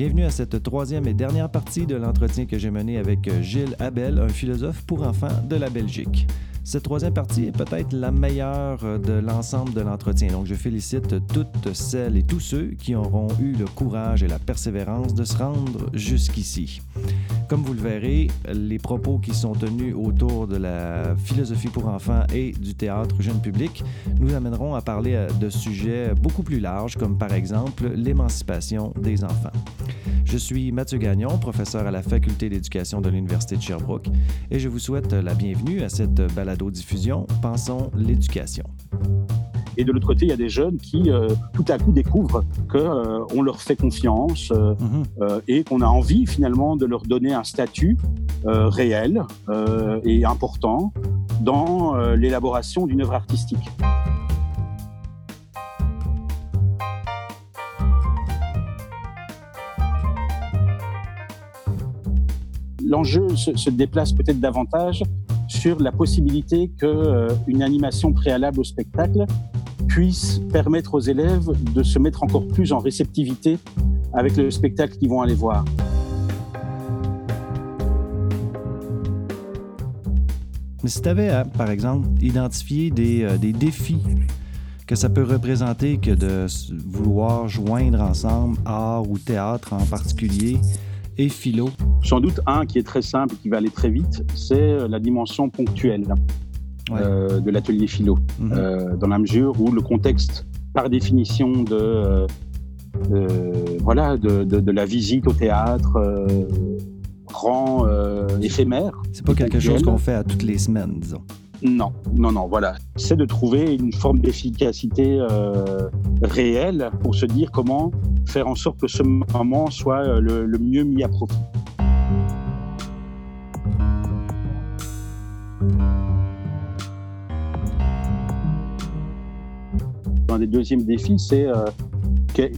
Bienvenue à cette troisième et dernière partie de l'entretien que j'ai mené avec Gilles Abel, un philosophe pour enfants de la Belgique. Cette troisième partie est peut-être la meilleure euh, de l'ensemble de l'entretien. Donc, je félicite toutes celles et tous ceux qui auront eu le courage et la persévérance de se rendre jusqu'ici. Comme vous le verrez, les propos qui sont tenus autour de la philosophie pour enfants et du théâtre jeune public nous amèneront à parler euh, de sujets beaucoup plus larges, comme par exemple l'émancipation des enfants. Je suis Mathieu Gagnon, professeur à la Faculté d'éducation de l'Université de Sherbrooke, et je vous souhaite la bienvenue à cette balado-diffusion Pensons l'éducation. Et de l'autre côté, il y a des jeunes qui, euh, tout à coup, découvrent qu'on euh, leur fait confiance euh, mhm. et qu'on a envie, finalement, de leur donner un statut réel et important dans l'élaboration d'une œuvre artistique. l'enjeu se, déplace peut-être davantage sur la possibilité qu'une euh, animation préalable au spectacle puisse permettre aux élèves de se mettre encore plus en réceptivité avec le spectacle qu'ils vont aller voir. Mais si tu avais, par exemple, identifié des, euh, des défis que ça peut représenter que de vouloir joindre ensemble art ou théâtre en particulier, et philo? Sans doute un qui est très simple et qui va aller très vite, c'est euh, la dimension ponctuelle euh, de l'atelier philo, mhm. euh, dans la mesure où le contexte, par définition de, voilà, de, la visite au théâtre, rend éphémère. C'est pas quelque chose qu'on fait à toutes les semaines, disons. Non, non, non, voilà. C'est de trouver une forme d'efficacité euh, réelle pour se dire comment faire en sorte que ce moment soit euh, le, mieux mis à profit. Des deuxièmes défis, c'est euh,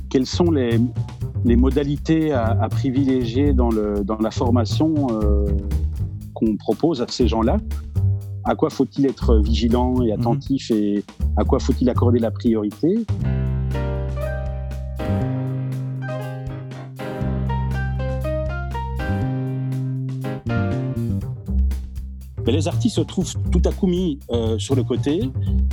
quelles sont les, modalités à, privilégier dans, dans la formation qu'on propose à ces gens-là? À quoi faut-il être vigilant et mhm. attentif et à quoi faut-il accorder la priorité? Les artistes se trouvent tout à coup mis euh, sur le côté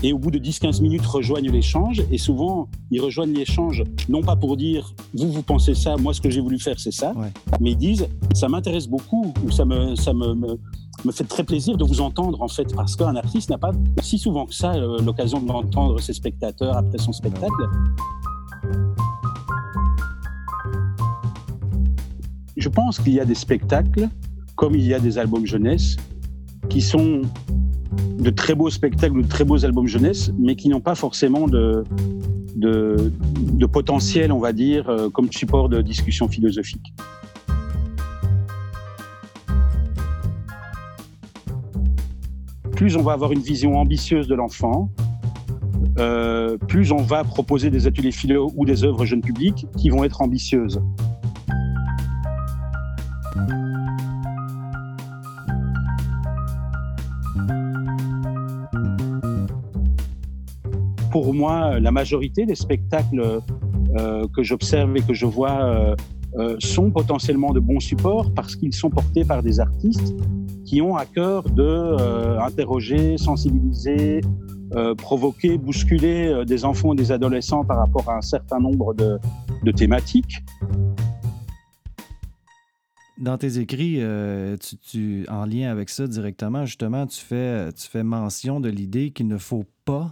et au bout de 10-15 minutes rejoignent l'échange et souvent ils rejoignent l'échange non pas pour dire vous vous pensez ça, moi ce que j'ai voulu faire c'est ça, mais ils disent ça m'intéresse beaucoup ou ça me, ça me, me, fait très plaisir de vous entendre en fait parce qu'un artiste n'a pas si souvent que ça euh, l'occasion d'entendre ses spectateurs après son spectacle. Je pense qu'il y a des spectacles comme il y a des albums jeunesse qui sont de très beaux spectacles, de très beaux albums jeunesse, mais qui n'ont pas forcément de, de, potentiel, on va dire, euh, comme support de discussion philosophique. Plus on va avoir une vision ambitieuse de l'enfant, euh, plus on va proposer des ateliers philo ou des œuvres jeunes publics qui vont être ambitieuses. Pour moi, la majorité des spectacles euh, que j'observe et que je vois euh, euh, sont potentiellement de bons supports parce qu'ils sont portés par des artistes qui ont à cœur de interroger, sensibiliser, provoquer, bousculer des enfants et des adolescents par rapport à un certain nombre de, thématiques. Dans tes écrits, tu, en lien avec ça directement, justement, tu fais, tu fais mention de l'idée qu'il ne faut pas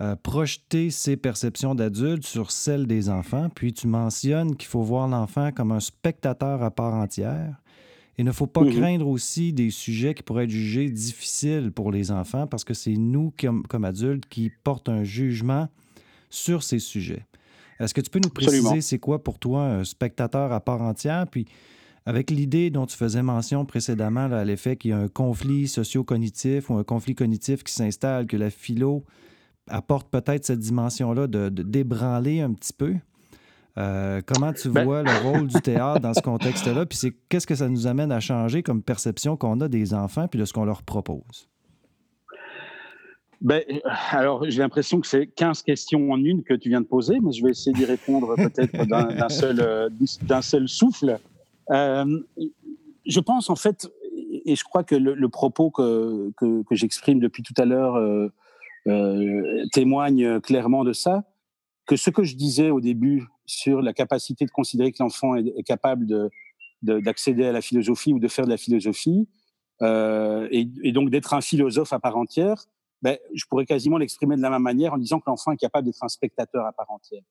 euh, projeter ses perceptions d'adultes sur celles des enfants, puis tu mentionnes qu'il faut voir l'enfant comme un spectateur à part entière. Il ne faut pas mhm. craindre aussi des sujets qui pourraient être jugés difficiles pour les enfants parce que c'est nous, comme, adultes, qui portent un jugement sur ces sujets. Est-ce que tu peux nous préciser c'est quoi pour toi un spectateur à part entière? Puis avec l'idée dont tu faisais mention précédemment à l'effet qu'il y a un conflit socio-cognitif ou un conflit cognitif qui s'installe, que la philo apporte peut-être cette dimension-là de, débranler un petit peu. Euh, comment tu ben vois le rôle du théâtre dans ce contexte-là? Puis c'est qu'est-ce que ça nous amène à changer comme perception qu'on a des enfants puis de ce qu'on leur propose? ben, alors, j'ai l'impression que c'est 15 questions en une que tu viens de poser, mais je vais essayer d'y répondre peut-être d'un seul, euh, d'un seul souffle. Euh, je pense en fait, et je crois que le, propos que, que, j'exprime depuis tout à l'heure euh, témoigne clairement de ça, que ce que je disais au début sur la capacité de considérer que l'enfant est, capable d'accéder de, à la philosophie ou de faire de la philosophie, et, et, donc d'être un philosophe à part entière, ben, je pourrais quasiment l'exprimer de la même manière en disant que l'enfant est capable d'être un spectateur à part entière.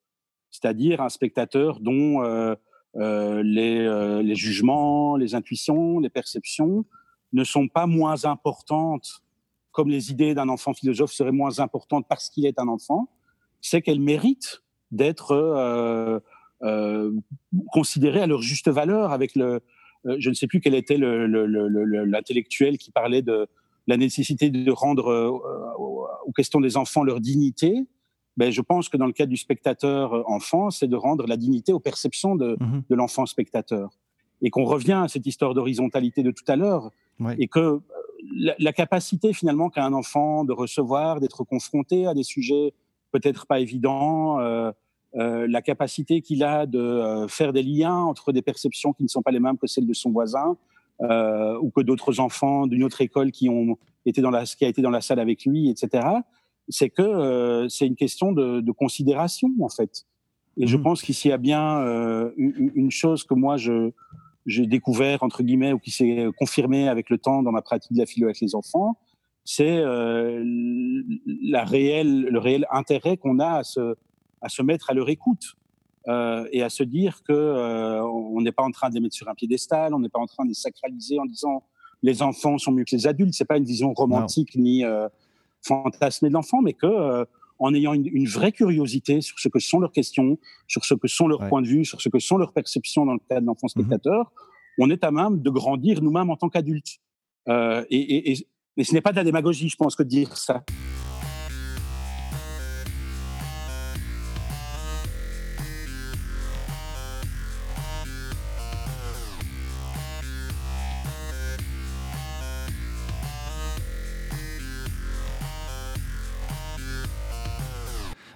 C'est-à-dire un spectateur dont euh, euh, les, euh, les, jugements, les intuitions, les perceptions ne sont pas moins importantes comme les idées d'un enfant philosophe seraient moins importantes parce qu'il est un enfant, c'est qu'elles méritent d'être euh, euh, considérées à leur juste valeur avec le, je ne sais plus quel était l'intellectuel qui parlait de, la nécessité de rendre euh, aux questions des enfants leur dignité, ben, je pense que dans le cas du spectateur euh, enfant, c'est de rendre la dignité aux perceptions de, mhm. de l'enfant spectateur. Et qu'on revient à cette histoire d'horizontalité de tout à l'heure, et que euh, la, capacité finalement qu'a un enfant de recevoir, d'être confronté à des sujets peut-être pas évidents, euh, la capacité qu'il a de faire des liens entre des perceptions qui ne sont pas les mêmes que celles de son voisin, euh, ou que d'autres enfants d'une autre école qui ont été dans la, qui a été dans la salle avec lui, etc. C'est que euh, c'est une question de, de, considération en fait. Et je mmh. pense qu'ici il y a bien euh, une, chose que moi je j'ai découvert entre guillemets ou qui s'est confirmé avec le temps dans ma pratique de la philo avec les enfants, c'est euh, la réelle, le réel intérêt qu'on a à se, à se mettre à leur écoute. Euh, et à se dire que euh, on n'est pas en train de les mettre sur un piédestal, on n'est pas en train de les sacraliser en disant les enfants sont mieux que les adultes. C'est pas une vision romantique ni euh, fantasmée de l'enfant, mais que en ayant une, vraie curiosité sur ce que sont leurs questions, sur ce que sont leurs points de vue, sur ce que sont leurs perceptions dans le cas de l'enfant mhm. spectateur, on est à même de grandir nous-mêmes en tant qu'adultes. et, et, et, et ce n'est pas de la démagogie, je pense, que de dire ça.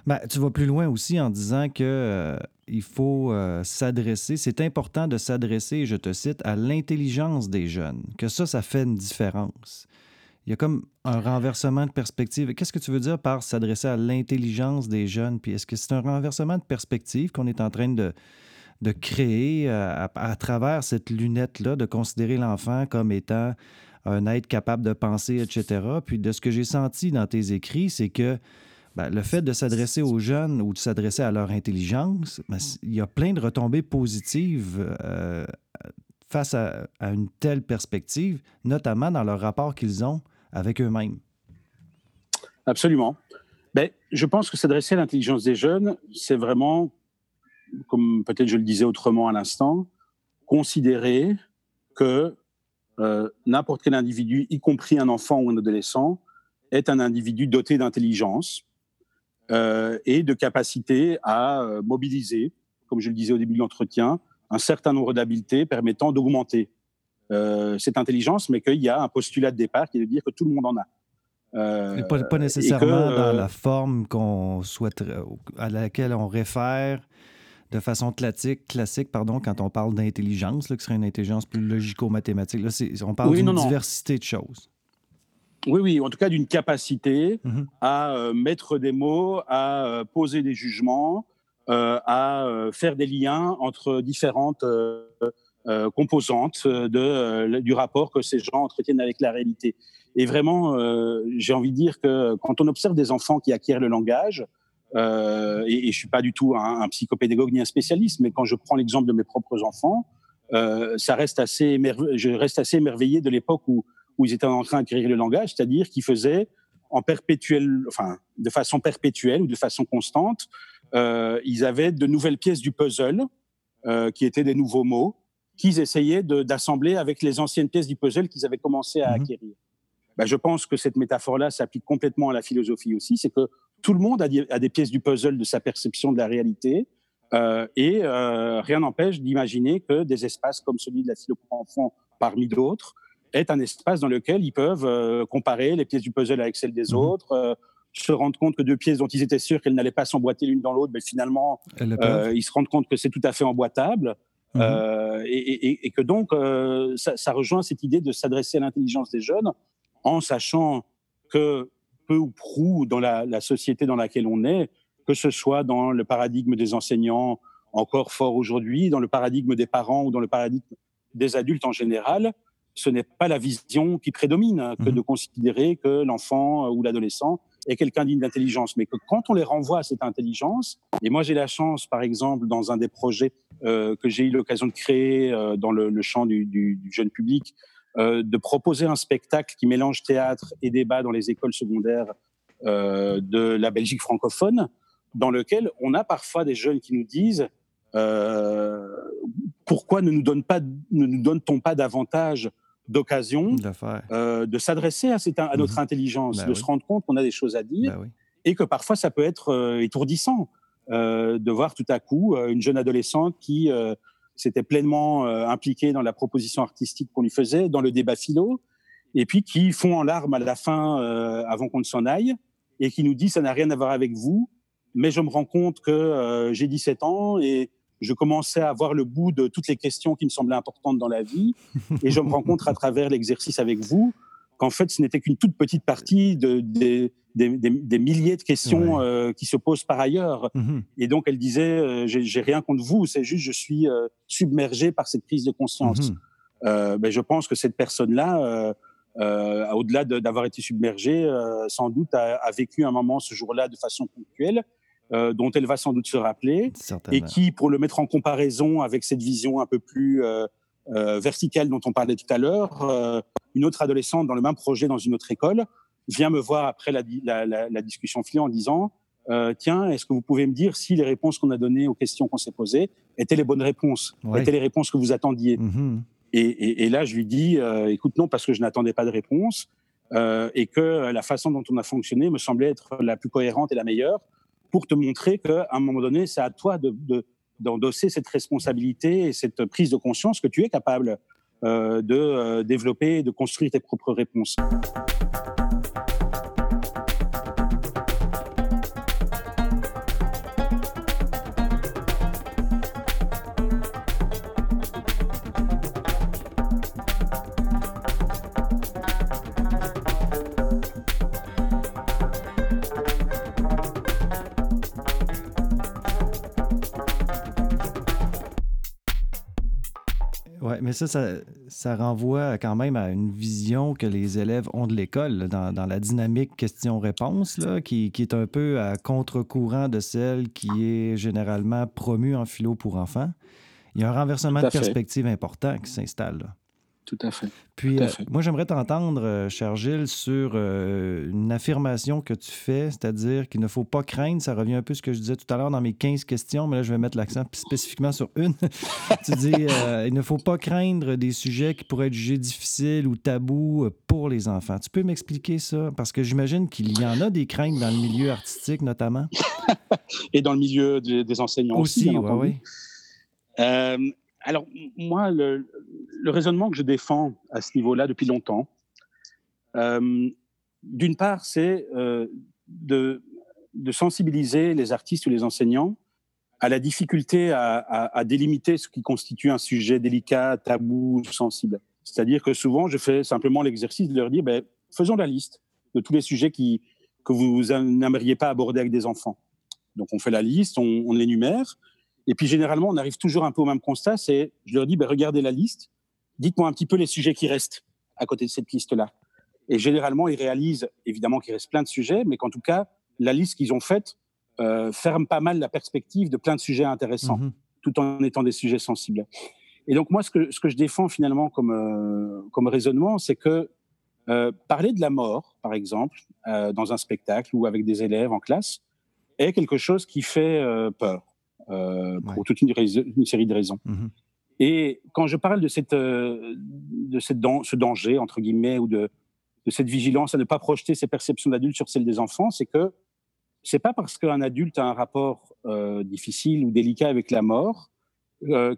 Ben, tu vas plus loin aussi en disant que euh, il faut euh, s'adresser, c'est important de s'adresser, je te cite, à l'intelligence des jeunes, que ça, ça fait une différence. Il y a comme un renversement de perspective. Qu'est-ce que tu veux dire par s'adresser à l'intelligence des jeunes? Puis est-ce que c'est un renversement de perspective qu'on est en train de, créer euh, à, travers cette lunette-là, de considérer l'enfant comme étant un être capable de penser, etc. Puis de ce que j'ai senti dans tes écrits, c'est que ben, le fait de s'adresser aux jeunes ou de s'adresser à leur intelligence, ben, il y a plein de retombées positives euh, face à, une telle perspective, notamment dans leur rapport qu'ils ont avec eux-mêmes. Absolument. Ben, je pense que s'adresser à l'intelligence des jeunes, c'est vraiment, comme peut-être je le disais autrement à l'instant, considérer que euh, n'importe quel individu, y compris un enfant ou un adolescent, est un individu doté d'intelligence, euh, et de capacité à euh, mobiliser, comme je le disais au début de l'entretien, un certain nombre d'habiletés permettant d'augmenter euh, cette intelligence, mais qu'il y a un postulat de départ qui est de dire que tout le monde en a. Euh, pas, pas, nécessairement dans la forme qu'on souhaite, à laquelle on réfère de façon classique, classique pardon, quand on parle d'intelligence, qui serait une intelligence plus logico-mathématique. Là, on parle d'une diversité de choses. Oui, oui, en tout cas d'une capacité mhm. à euh, mettre des mots, à euh, poser des jugements, euh, à faire des liens entre différentes composantes de, du rapport que ces gens entretiennent avec la réalité. Et vraiment, j'ai envie de dire que quand on observe des enfants qui acquièrent le langage, et, et, je suis pas du tout un, un, psychopédagogue ni un spécialiste, mais quand je prends l'exemple de mes propres enfants, ça reste assez je reste assez émerveillé de l'époque où où ils étaient en train d'acquérir le langage, c'est-à-dire qu'ils faisaient en perpétuel, enfin, de façon perpétuelle ou de façon constante, euh, ils avaient de nouvelles pièces du puzzle euh, qui étaient des nouveaux mots qu'ils essayaient d'assembler avec les anciennes pièces du puzzle qu'ils avaient commencé à mhm. acquérir. Ben, je pense que cette métaphore-là s'applique complètement à la philosophie aussi, c'est que tout le monde a des, a des, pièces du puzzle de sa perception de la réalité, euh, et rien n'empêche d'imaginer que des espaces comme celui de la philo pour enfants, parmi d'autres, est un espace dans lequel ils peuvent comparer les pièces du puzzle avec celles des mmh autres, se rendre compte que deux pièces dont ils étaient sûrs qu'elles n'allaient pas s'emboîter l'une dans l'autre, mais finalement, ils se rendent compte que c'est tout à fait emboîtable. Mmh et, que donc, ça, rejoint cette idée de s'adresser à l'intelligence des jeunes en sachant que peu ou prou dans la, société dans laquelle on est, que ce soit dans le paradigme des enseignants encore fort aujourd'hui, dans le paradigme des parents ou dans le paradigme des adultes en général, ce n'est pas la vision qui prédomine hein, que mmh de considérer que l'enfant ou l'adolescent est quelqu'un digne d'intelligence, mais que quand on les renvoie à cette intelligence, et moi j'ai la chance, par exemple, dans un des projets euh, que j'ai eu l'occasion de créer euh, dans le, champ du, du, jeune public, euh, de proposer un spectacle qui mélange théâtre et débat dans les écoles secondaires euh, de la Belgique francophone, dans lequel on a parfois des jeunes qui nous disent euh, pourquoi ne nous, donne pas, ne nous donne-t-on pas davantage d'occasion de s'adresser à, à, notre mhm. intelligence, bah de se rendre compte qu'on a des choses à dire bah et que parfois ça peut être étourdissant de voir tout à coup une jeune adolescente qui s'était pleinement euh, impliqué dans la proposition artistique qu'on lui faisait, dans le débat philo, et puis qui font en larmes à la fin, euh, avant qu'on ne s'en aille, et qui nous dit ça n'a rien à voir avec vous, mais je me rends compte que euh, j'ai 17 ans et je commençais à voir le bout de toutes les questions qui me semblaient importantes dans la vie, et je me rends compte à travers l'exercice avec vous qu'en fait ce n'était qu'une toute petite partie de, des des, milliers de questions euh, qui se posent par ailleurs. Mhm. Et donc, elle disait, euh, j'ai rien contre vous, c'est juste je suis euh, submergé par cette prise de conscience. Ben, je pense que cette personne-là, au-delà d'avoir été submergée, sans doute a, vécu un moment ce jour-là de façon ponctuelle. Dont elle va sans doute se rappeler, et qui, pour le mettre en comparaison avec cette vision un peu plus verticale dont on parlait tout à l'heure, une autre adolescente dans le même projet dans une autre école, vient me voir après la, la, discussion filée en disant euh, Tiens, est-ce que vous pouvez me dire si les réponses qu'on a données aux questions qu'on s'est posées étaient les bonnes réponses, étaient les réponses que vous attendiez mm-hmm. et, là, je lui dis euh, Écoute, non, parce que je n'attendais pas de réponse euh, et que la façon dont on a fonctionné me semblait être la plus cohérente et la meilleure pour te montrer qu'à un moment donné, c'est à toi de, d'endosser cette responsabilité et cette prise de conscience que tu es capable de développer et de construire tes propres réponses. Mais ça, ça, renvoie quand même à une vision que les élèves ont de l'école, dans, la dynamique question-réponse, qui, qui, est un peu à contre-courant de celle qui est généralement promue en philo pour enfants. Il y a un renversement de perspective important qui s'installe. Tout à fait. Puis, euh, moi, j'aimerais t'entendre, euh, cher Gilles, sur euh, une affirmation que tu fais, c'est-à-dire qu'il ne faut pas craindre. Ça revient un peu à ce que je disais tout à l'heure dans mes 15 questions, mais là, je vais mettre l'accent spécifiquement sur une. tu dis il ne faut pas craindre des sujets qui pourraient être jugés difficiles ou tabous pour les enfants. Tu peux m'expliquer ça? Parce que j'imagine qu'il y en a des craintes dans le milieu artistique, notamment. Et dans le milieu des, enseignants aussi. Aussi, oui, oui. Alors, moi, le, raisonnement que je défends à ce niveau-là depuis longtemps, d'une part, c'est de, sensibiliser les artistes ou les enseignants à la difficulté à, délimiter ce qui constitue un sujet délicat, tabou, sensible. C'est-à-dire que souvent, je fais simplement l'exercice de leur dire, ben, faisons la liste de tous les sujets que vous n'aimeriez pas aborder avec des enfants. Donc, on fait la liste, on, on l'énumère, et puis généralement, on arrive toujours un peu au même constat, c'est, je leur dis, ben, regardez la liste, dites-moi un petit peu les sujets qui restent à côté de cette liste-là. Et généralement, ils réalisent, évidemment qu'il reste plein de sujets, mais qu'en tout cas, la liste qu'ils ont faite euh, ferme pas mal la perspective de plein de sujets intéressants, mhm. tout en étant des sujets sensibles. Et donc moi, ce que, ce que je défends finalement comme, euh, comme raisonnement, c'est que euh, parler de la mort, par exemple, euh, dans un spectacle ou avec des élèves en classe, est quelque chose qui fait euh, pour toute une, une, série de raisons. Mhm. Et quand je parle de, cette, euh, de cette ce danger, entre guillemets, ou de, de cette vigilance à ne pas projeter ses perceptions d'adultes sur celles des enfants, c'est que c'est pas parce qu'un adulte a un rapport euh, difficile ou délicat avec la mort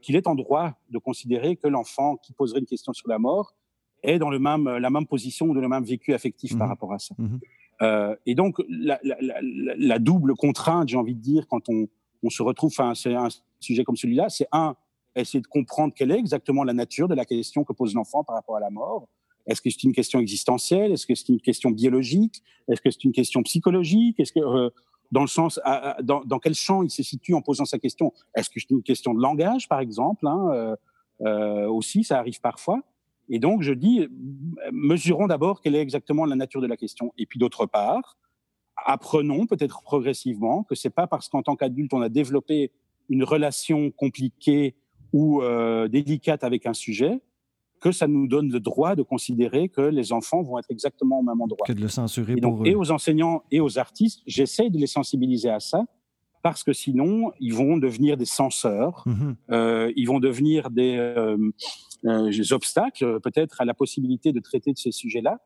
qu'il est en droit de considérer que l'enfant qui poserait une question sur la mort est dans le même, la même position ou dans le même vécu affectif par mmh. rapport à ça. Mmh. Euh, et donc, la, la, la, la double contrainte, j'ai envie de dire, quand on, on se retrouve à un sujet comme celui-là, c'est un, essayer de comprendre quelle est exactement la nature de la question que pose l'enfant par rapport à la mort. Est-ce que c'est une question existentielle? Est-ce que c'est une question biologique? Est-ce que c'est une question psychologique? Est-ce que euh, dans le sens, dans, dans, quel champ il se situe en posant sa question? Est-ce que c'est une question de langage, par exemple hein, euh, euh, Aussi, ça arrive parfois. Et donc, je dis, mesurons d'abord quelle est exactement la nature de la question. Et puis, d'autre part, apprenons peut-être progressivement que c'est pas parce qu'en tant qu'adulte, on a développé une relation compliquée ou euh, délicate avec un sujet que ça nous donne le droit de considérer que les enfants vont être exactement au même endroit. Que de le censurer et donc, Et aux enseignants et aux artistes, j'essaie de les sensibiliser à ça parce que sinon, ils vont devenir des censeurs, mmh euh, ils vont devenir des, euh, euh, obstacles peut-être à la possibilité de traiter de ces sujets-là,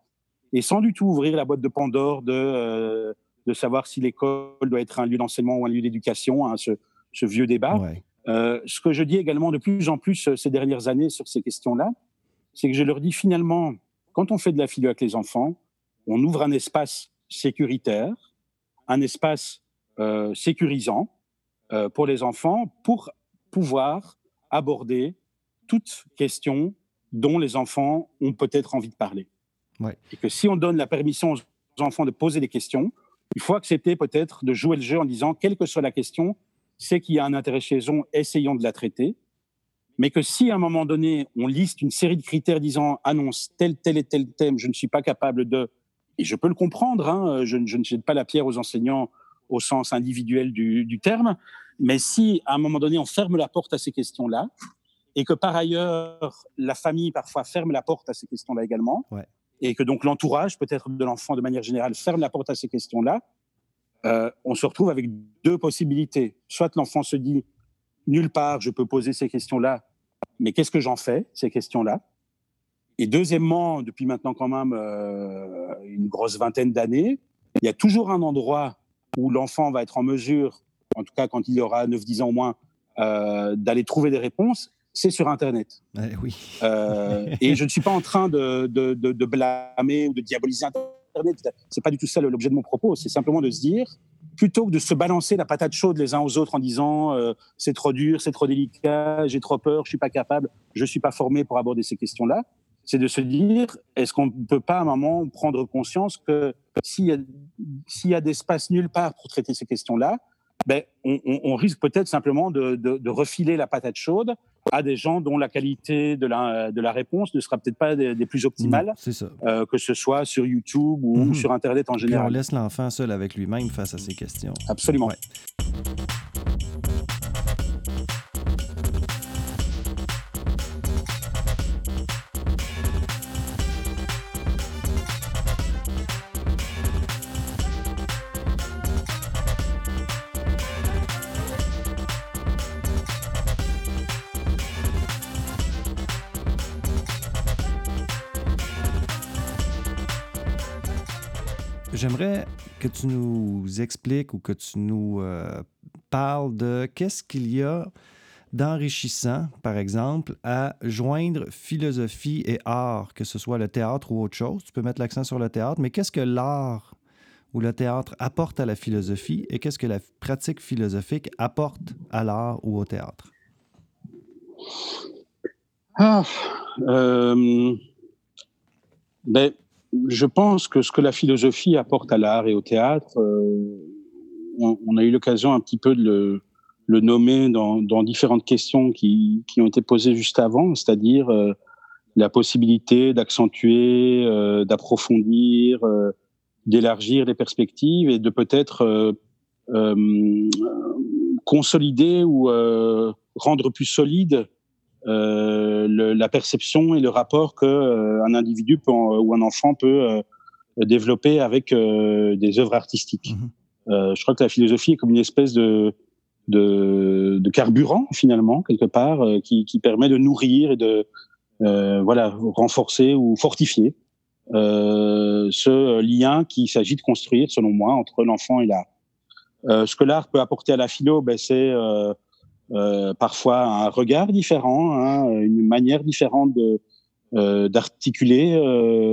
et sans du tout ouvrir la boîte de Pandore de, de savoir si l'école doit être un lieu d'enseignement ou un lieu d'éducation, hein, ce, ce, vieux débat. Euh, ce que je dis également de plus en plus euh, ces dernières années sur ces questions-là, c'est que je leur dis finalement, quand on fait de la philo avec les enfants, on ouvre un espace sécuritaire, un espace euh, sécurisant euh, pour les enfants pour pouvoir aborder toute question dont les enfants ont peut-être envie de parler. Ouais. Et que si on donne la permission aux enfants de poser des questions, il faut accepter peut-être de jouer le jeu en disant, quelle que soit la question, c'est qu'il y a un intérêt chez eux, essayons de la traiter. Mais que si à un moment donné, on liste une série de critères disant, annonce tel, tel et tel thème, je ne suis pas capable de, et je peux le comprendre, hein, je, ne jette pas la pierre aux enseignants au sens individuel du, du terme, mais si à un moment donné, on ferme la porte à ces questions-là, et que par ailleurs, la famille parfois ferme la porte à ces questions-là également, ouais. Et que donc l'entourage, peut-être de l'enfant de manière générale, ferme la porte à ces questions-là, euh, on se retrouve avec deux possibilités. Soit l'enfant se dit, nulle part je peux poser ces questions-là, mais qu'est-ce que j'en fais, ces questions-là? Et deuxièmement, depuis maintenant quand même euh, une grosse vingtaine d'années, il y a toujours un endroit où l'enfant va être en mesure, en tout cas quand il aura 9-10 ans au moins, euh, d'aller trouver des réponses, c'est sur Internet. Eh oui. euh, et je ne suis pas en train de, de, de, de blâmer ou de diaboliser Internet c'est pas du tout ça l'objet de mon propos. C'est simplement de se dire, plutôt que de se balancer la patate chaude les uns aux autres en disant euh, c'est trop dur, c'est trop délicat, j'ai trop peur, je suis pas capable, je suis pas formé pour aborder ces questions-là, c'est de se dire est-ce qu'on ne peut pas à un moment prendre conscience que s'il y a, s'il y a d'espace nulle part pour traiter ces questions-là, ben, on, on, on risque peut-être simplement de, de, de, refiler la patate chaude à des gens dont la qualité de la, de la réponse ne sera peut-être pas des, des, plus optimales, euh, que ce soit sur YouTube ou mmh. sur Internet en général. On laisse l'enfant seul avec lui-même face à ces questions. Absolument. Ouais. J'aimerais que tu nous expliques ou que tu nous euh, parles de qu'est-ce qu'il y a d'enrichissant, par exemple, à joindre philosophie et art, que ce soit le théâtre ou autre chose. Tu peux mettre l'accent sur le théâtre, mais qu'est-ce que l'art ou le théâtre apporte à la philosophie et qu'est-ce que la pratique philosophique apporte à l'art ou au théâtre? Ah, euh, ben, je pense que ce que la philosophie apporte à l'art et au théâtre, euh, on, a eu l'occasion un petit peu de le, nommer dans, différentes questions qui, ont été posées juste avant, c'est-à-dire euh, la possibilité d'accentuer, euh, d'approfondir, d'élargir les perspectives et de peut-être consolider ou rendre plus solide le, la perception et le rapport que euh, un individu peut, ou un enfant peut euh, développer avec des œuvres artistiques. Mmh. je crois que la philosophie est comme une espèce de de, de carburant finalement quelque part qui, qui, permet de nourrir et de voilà renforcer ou fortifier ce lien qu'il s'agit de construire selon moi entre l'enfant et l'art. ce que l'art peut apporter à la philo, ben, c'est euh, parfois un regard différent, hein, une manière différente de, d'articuler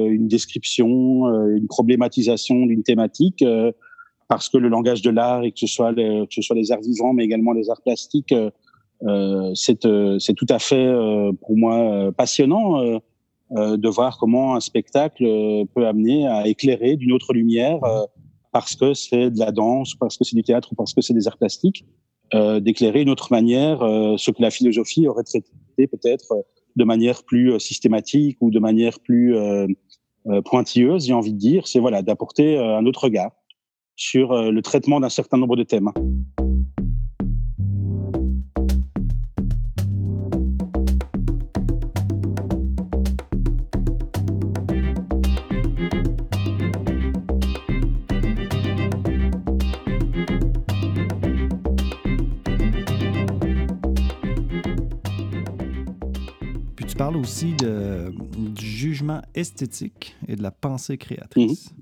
une description, une problématisation d'une thématique, parce que le langage de l'art et que ce soit les, que ce soit les arts vivants, mais également les arts plastiques, c'est tout à fait pour moi passionnant de voir comment un spectacle peut amener à éclairer d'une autre lumière parce que c'est de la danse, parce que c'est du théâtre ou parce que c'est des arts plastiques, euh, d'éclairer une autre manière euh, ce que la philosophie aurait traité peut-être euh, de manière plus euh, systématique ou de manière plus euh, pointilleuse, j'ai envie de dire, c'est voilà d'apporter un autre regard sur le traitement d'un certain nombre de thèmes. Esthétique et de la pensée créatrice.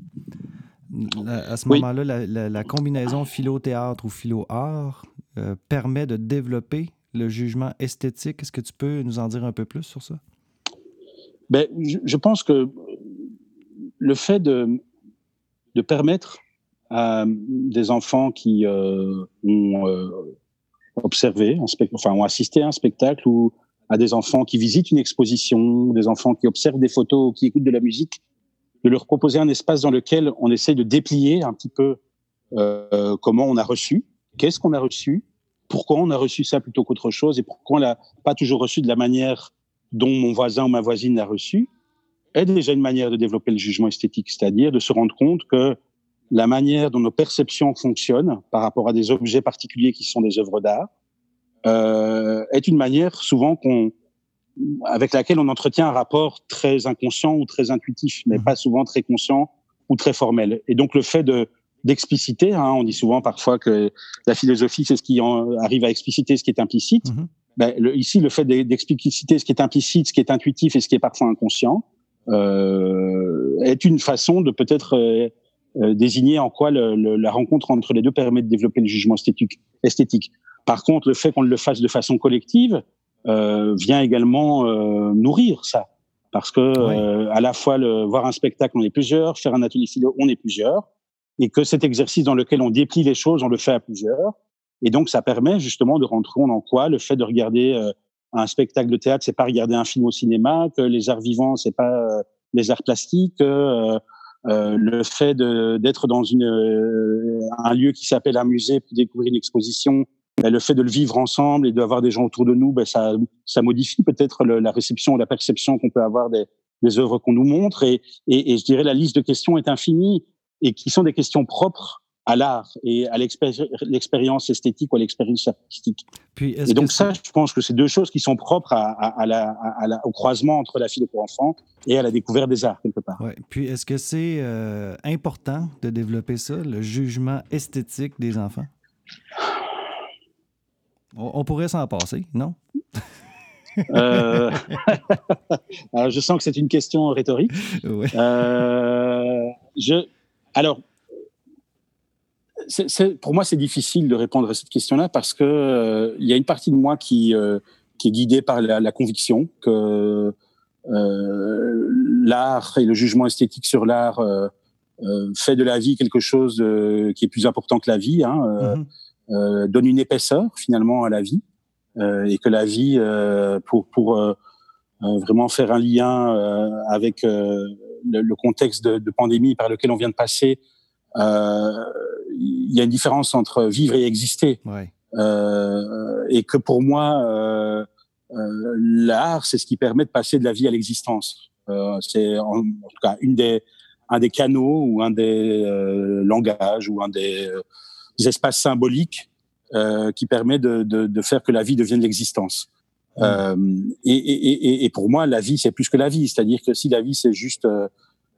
Mhm. à ce moment-là, la, combinaison philo-théâtre ou philo-art euh, permet de développer le jugement esthétique. Est-ce que tu peux nous en dire un peu plus sur ça? Ben, je, pense que le fait de, de permettre à des enfants qui euh, ont euh, observé, enfin ont assisté à un spectacle ou à des enfants qui visitent une exposition, des enfants qui observent des photos, qui écoutent de la musique, de leur proposer un espace dans lequel on essaie de déplier un petit peu euh, comment on a reçu, qu'est-ce qu'on a reçu, pourquoi on a reçu ça plutôt qu'autre chose et pourquoi on l'a pas toujours reçu de la manière dont mon voisin ou ma voisine l'a reçu, est déjà une manière de développer le jugement esthétique, c'est-à-dire de se rendre compte que la manière dont nos perceptions fonctionnent par rapport à des objets particuliers qui sont des œuvres d'art, euh, est une manière souvent qu'on avec laquelle on entretient un rapport très inconscient ou très intuitif, mais mmh. pas souvent très conscient ou très formel. Et donc le fait de d'expliciter, hein, on dit souvent parfois que la philosophie c'est ce qui en arrive à expliciter ce qui est implicite. Mmh. Ben, le, ici, le fait d'expliciter ce qui est implicite, ce qui est intuitif et ce qui est parfois inconscient euh, est une façon de peut-être euh, euh désigner en quoi le, le, la rencontre entre les deux permet de développer le jugement esthétique. esthétique. Par contre, le fait qu'on le fasse de façon collective euh, vient également euh, nourrir ça, parce que euh, à la fois le, voir un spectacle, on est plusieurs, faire un atelier philo, on est plusieurs, et que cet exercice dans lequel on déplie les choses, on le fait à plusieurs, et donc ça permet justement de rentrer en quoi le fait de regarder euh, un spectacle de théâtre, c'est pas regarder un film au cinéma, que les arts vivants, c'est pas euh, les arts plastiques. Euh, le fait d'être dans une, un lieu qui s'appelle un musée pour découvrir une exposition, ben, le fait de le vivre ensemble et d'avoir des gens autour de nous, ben, ça, ça modifie peut-être la réception ou la perception qu'on peut avoir des, des œuvres qu'on nous montre. Et, et, et, je dirais la liste de questions est infinie et qui sont des questions propres à l'art et à l'expérience esthétique ou à l'expérience artistique. Puis, et donc ça, je pense que c'est deux choses qui sont propres à, à, à la, la, au croisement entre la philo pour enfants et à la découverte des arts, quelque part. Ouais. Puis est-ce que c'est euh, important de développer ça, le jugement esthétique des enfants? On, pourrait s'en passer, non? euh... Alors, je sens que c'est une question rhétorique. Oui. Euh... Je... Alors, pour moi, c'est difficile de répondre à cette question-là parce que euh, il y a une partie de moi qui, euh, qui est guidée par la, la conviction que euh, l'art et le jugement esthétique sur l'art euh, fait de la vie quelque chose qui est plus important que la vie. Hein, mm-hmm. Euh, donne une épaisseur finalement à la vie euh, et que la vie, euh, pour, pour vraiment faire un lien avec le, contexte de, de, pandémie par lequel on vient de passer, il y a une différence entre vivre et exister. Ouais. et que pour moi, l'art, c'est ce qui permet de passer de la vie à l'existence. c'est en, tout cas une des, un des canaux ou un des langages ou un des des espaces symboliques euh, qui permet de, de, de, faire que la vie devienne l'existence. Mmh. Euh, et, et, et, pour moi, la vie, c'est plus que la vie. C'est-à-dire que si la vie, c'est juste euh,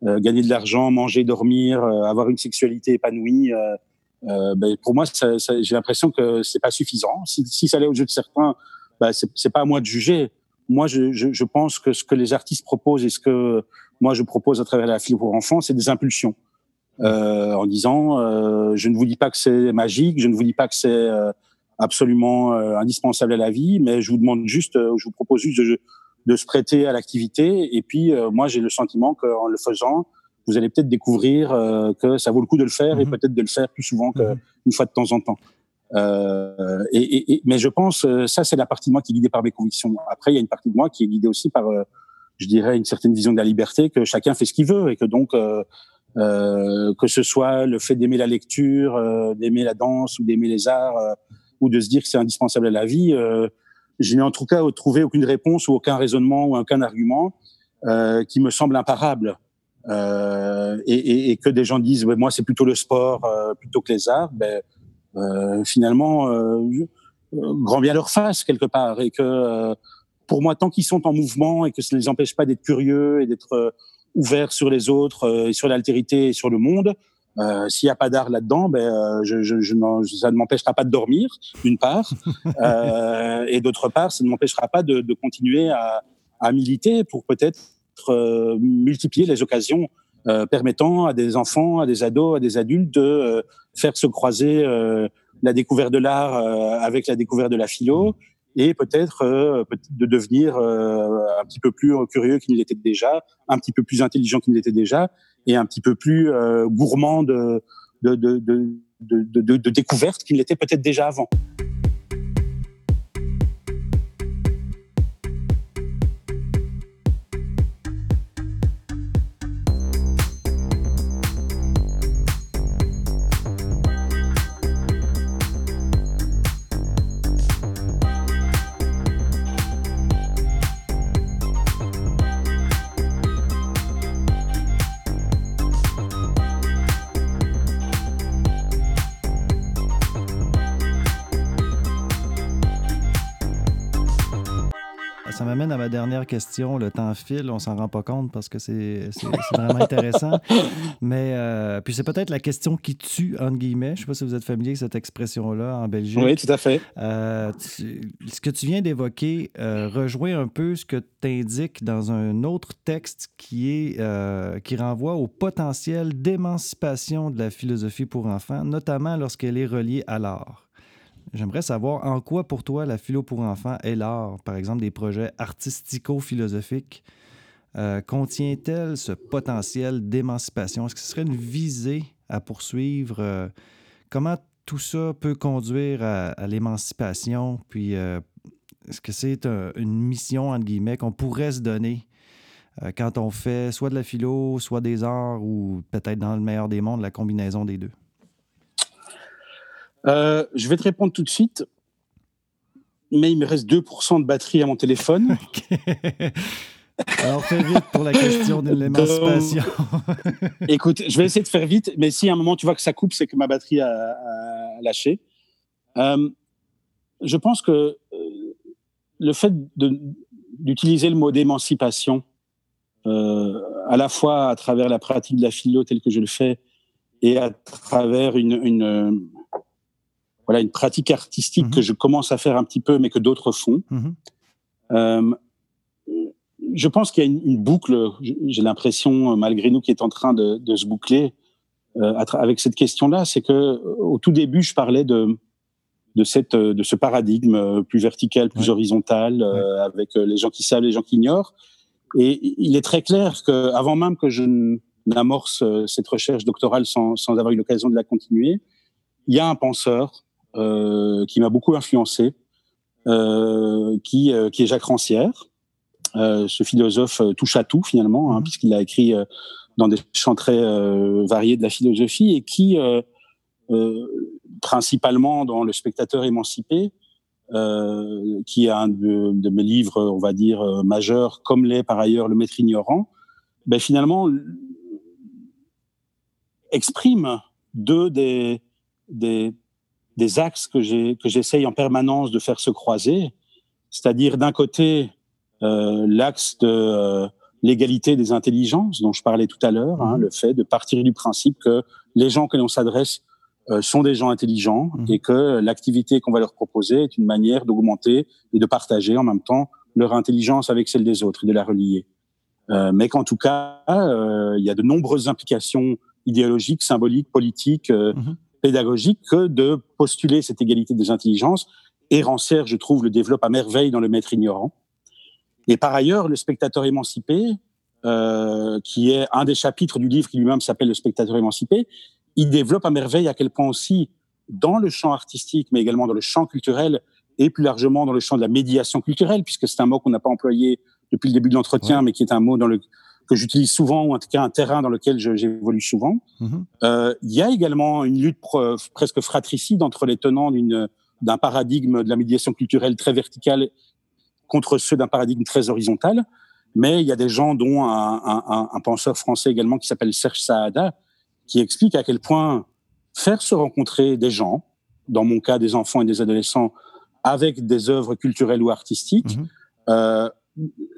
euh gagner de l'argent, manger, dormir, euh, avoir une sexualité épanouie, euh, ben, pour moi, ça, ça, j'ai l'impression que c'est pas suffisant. Si, si ça allait au jeu de certains, ben, c'est, c'est pas à moi de juger. Moi, je, je, je, pense que ce que les artistes proposent et ce que moi je propose à travers la fille pour enfants, c'est des impulsions euh, en disant euh, je ne vous dis pas que c'est magique, je ne vous dis pas que c'est euh, absolument euh, indispensable à la vie, mais je vous demande juste, je vous propose juste de, de se prêter à l'activité. Et puis, moi, j'ai le sentiment qu'en le faisant, vous allez peut-être découvrir que ça vaut le coup de le faire et mhm. peut-être de le faire plus souvent qu'une mhm. fois de temps en temps. Euh, et, et, mais je pense, ça, c'est la partie de moi qui est guidée par mes convictions. Après, il y a une partie de moi qui est guidée aussi par, je dirais, une certaine vision de la liberté, que chacun fait ce qu'il veut et que donc, euh, euh, que ce soit le fait d'aimer la lecture, euh, d'aimer la danse ou d'aimer les arts, euh, ou de se dire que c'est indispensable à la vie, je n'ai en tout cas trouvé aucune réponse ou aucun raisonnement ou aucun argument qui me semble imparable. Et, et, et, que des gens disent, moi c'est plutôt le sport plutôt que les arts, ben, finalement, grand bien leur face quelque part, et que pour moi, tant qu'ils sont en mouvement et que ça ne les empêche pas d'être curieux et d'être euh, ouverts sur les autres, euh, et sur l'altérité et sur le monde, euh, s'il n'y a pas d'art là-dedans, ben, euh, je, je, je ça ne m'empêchera pas de dormir, d'une part, euh, et d'autre part, ça ne m'empêchera pas de, de continuer à, à, militer pour peut-être multiplier les occasions permettant à des enfants, à des ados, à des adultes de faire se croiser la découverte de l'art avec la découverte de la philo et peut-être euh, de devenir euh, un petit peu plus curieux qu'il l'était déjà, un petit peu plus intelligent qu'il l'était déjà, et un petit peu plus euh, gourmand de, de découvertes qu'il l'était peut-être déjà avant. Dernière question. Le temps file, on s'en rend pas compte parce que c'est vraiment intéressant. Mais euh, puis c'est peut-être la question qui tue, entre guillemets. Je ne sais pas si vous êtes familier avec cette expression-là en Belgique. Oui, tout à fait. Euh, ce que tu viens d'évoquer euh, rejoint un peu ce que tu indiques dans un autre texte qui, est, euh, qui renvoie au potentiel d'émancipation de la philosophie pour enfants, notamment lorsqu'elle est reliée à l'art. J'aimerais savoir en quoi pour toi la philo pour enfants est l'art, par exemple des projets artistico-philosophiques. Euh, contient-elle ce potentiel d'émancipation? Est-ce que ce serait une visée à poursuivre? Euh, comment tout ça peut conduire à, l'émancipation? Puis euh, est-ce que c'est une mission, entre guillemets, qu'on pourrait se donner quand on fait soit de la philo, soit des arts, ou peut-être dans le meilleur des mondes, la combinaison des deux? Euh, je vais te répondre tout de suite, mais il me reste 2% de batterie à mon téléphone. Alors fais vite pour la question de l'émancipation. écoute, je vais essayer de faire vite, mais si à un moment tu vois que ça coupe, c'est que ma batterie a, lâché. Euh, je pense que euh, le fait d'utiliser le mot d'émancipation, à la fois à travers la pratique de la philo telle que je le fais, et à travers une, une, voilà une pratique artistique mhm. que je commence à faire un petit peu, mais que d'autres font. Mhm. Euh, je pense qu'il y a une, boucle, j'ai l'impression, malgré nous, qui est en train de, de se boucler euh, avec cette question-là. C'est que au tout début, je parlais de, de, cette, de ce paradigme plus vertical, plus horizontal, euh, avec les gens qui savent, les gens qui ignorent. Et il est très clair que, avant même que je n'amorce cette recherche doctorale sans, sans avoir eu l'occasion de la continuer, il y a un penseur euh, qui m'a beaucoup influencé, euh, qui, euh, qui est Jacques Rancière, ce philosophe touche à tout finalement, hein, mhm. puisqu'il a écrit dans des champs très variés de la philosophie et qui, principalement dans Le spectateur émancipé, euh, qui est un de, de, mes livres, on va dire, majeurs, comme l'est par ailleurs Le Maître ignorant, ben finalement exprime deux des, des, des axes que j'ai que j'essaye en permanence de faire se croiser, c'est-à-dire d'un côté euh, l'axe de euh, l'égalité des intelligences dont je parlais tout à l'heure, hein, mhm. le fait de partir du principe que les gens que l'on s'adresse euh, sont des gens intelligents mhm. et que l'activité qu'on va leur proposer est une manière d'augmenter et de partager en même temps leur intelligence avec celle des autres et de la relier. Euh, mais qu'en tout cas, euh, il y a de nombreuses implications idéologiques, symboliques, politiques, mhm pédagogique que de postuler cette égalité des intelligences. Et Rancière, je trouve, le développe à merveille dans Le Maître ignorant. Et par ailleurs, le spectateur émancipé, euh, qui est un des chapitres du livre qui lui-même s'appelle Le spectateur émancipé, il développe à merveille à quel point aussi, dans le champ artistique, mais également dans le champ culturel, et plus largement dans le champ de la médiation culturelle, puisque c'est un mot qu'on n'a pas employé depuis le début de l'entretien, mais qui est un mot dans le, que j'utilise souvent, ou en tout cas un terrain dans lequel j'évolue souvent. Mm-hmm. Euh, il y a également une lutte presque fratricide entre les tenants d'un paradigme de la médiation culturelle très verticale contre ceux d'un paradigme très horizontal. Mais il y a des gens, dont un, un, un penseur français également qui s'appelle Serge Saada, qui explique à quel point faire se rencontrer des gens, dans mon cas des enfants et des adolescents, avec des œuvres culturelles ou artistiques, mm-hmm. euh,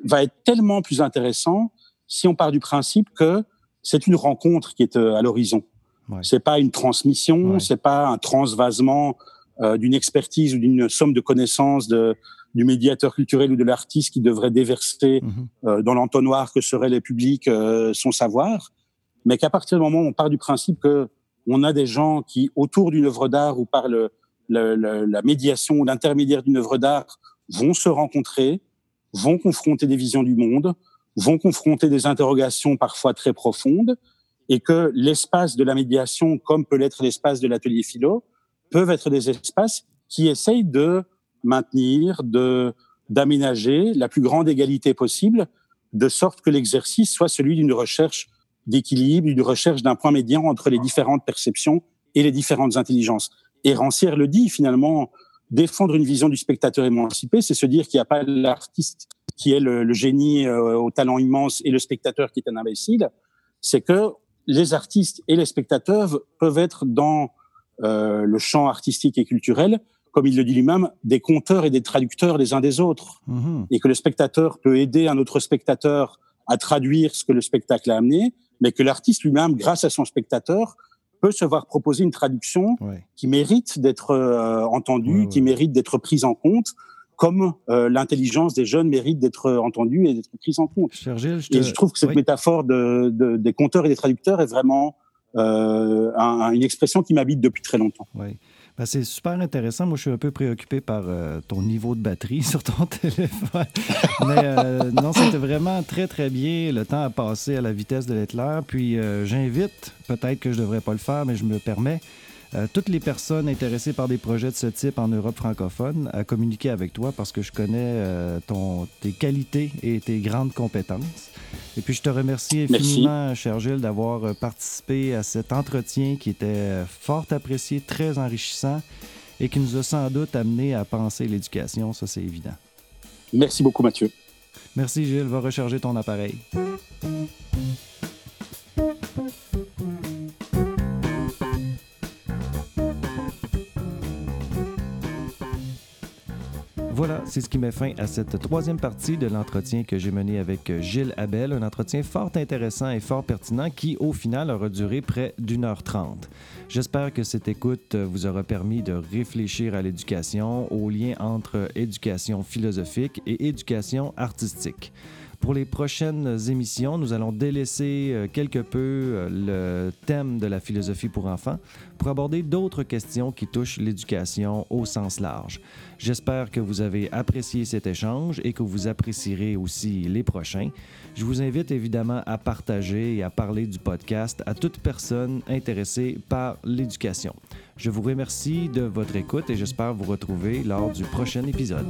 va être tellement plus intéressant si on part du principe que c'est une rencontre qui est euh, à l'horizon. Ouais. C'est pas une transmission, ouais. c'est pas un transvasement euh, d'une expertise ou d'une somme de connaissances de, du médiateur culturel ou de l'artiste qui devrait déverser mmh euh, dans l'entonnoir que serait les publics euh, son savoir, mais qu'à partir du moment où on part du principe que on a des gens qui, autour d'une œuvre d'art ou par le, le, le, la médiation ou l'intermédiaire d'une œuvre d'art, vont se rencontrer, vont confronter des visions du monde, vont confronter des interrogations parfois très profondes, et que l'espace de la médiation, comme peut l'être l'espace de l'atelier philo, peuvent être des espaces qui essayent de maintenir, de d'aménager la plus grande égalité possible, de sorte que l'exercice soit celui d'une recherche d'équilibre, d'une recherche d'un point médian entre les différentes perceptions et les différentes intelligences. Et Rancière le dit finalement, défendre une vision du spectateur émancipé, c'est se dire qu'il n'y a pas l'artiste qui est le, le génie euh, au talent immense et le spectateur qui est un imbécile. C'est que les artistes et les spectateurs peuvent être dans euh, le champ artistique et culturel comme il le dit lui-même, des conteurs et des traducteurs les uns des autres. Mmh. Et que le spectateur peut aider un autre spectateur à traduire ce que le spectacle a amené, mais que l'artiste lui-même, grâce à son spectateur, peut se voir proposer une traduction ouais. qui mérite d'être euh, entendue, ouais, qui mérite d'être prise en compte, comme euh, l'intelligence des jeunes mérite d'être entendue et d'être prise en compte. Gilles, je te... Et je trouve que cette métaphore de, de, des conteurs et des traducteurs est vraiment euh, un, une expression qui m'habite depuis très longtemps. Oui. Ben, c'est super intéressant. Moi, je suis un peu préoccupé par euh, ton niveau de batterie sur ton téléphone. Mais euh, non, c'était vraiment très, très bien. Le temps a passé à la vitesse de l'éclair. Puis euh, j'invite, peut-être que je ne devrais pas le faire, mais je me permets, toutes les personnes intéressées par des projets de ce type en Europe francophone à communiquer avec toi parce que je connais ton, tes qualités et tes grandes compétences. Et puis je te remercie infiniment, Merci. cher Gilles, d'avoir euh, participé à cet entretien qui était fort apprécié, très enrichissant et qui nous a sans doute amené à penser l'éducation, ça c'est évident. Merci beaucoup, Mathieu. Merci, Gilles. Va recharger ton appareil. Voilà, c'est ce qui met fin à cette troisième partie de l'entretien que j'ai mené avec Gilles Abel, un entretien fort intéressant et fort pertinent qui, au final, aura duré près d'une heure trente. J'espère que cette écoute vous aura permis de réfléchir à l'éducation, au lien entre éducation philosophique et éducation artistique. Pour les prochaines émissions, nous allons délaisser euh, quelque peu euh, le thème de la philosophie pour enfants pour aborder d'autres questions qui touchent l'éducation au sens large. J'espère que vous avez apprécié cet échange et que vous apprécierez aussi les prochains. Je vous invite évidemment à partager et à parler du podcast à toute personne intéressée par l'éducation. Je vous remercie de votre écoute et j'espère vous retrouver lors du prochain épisode.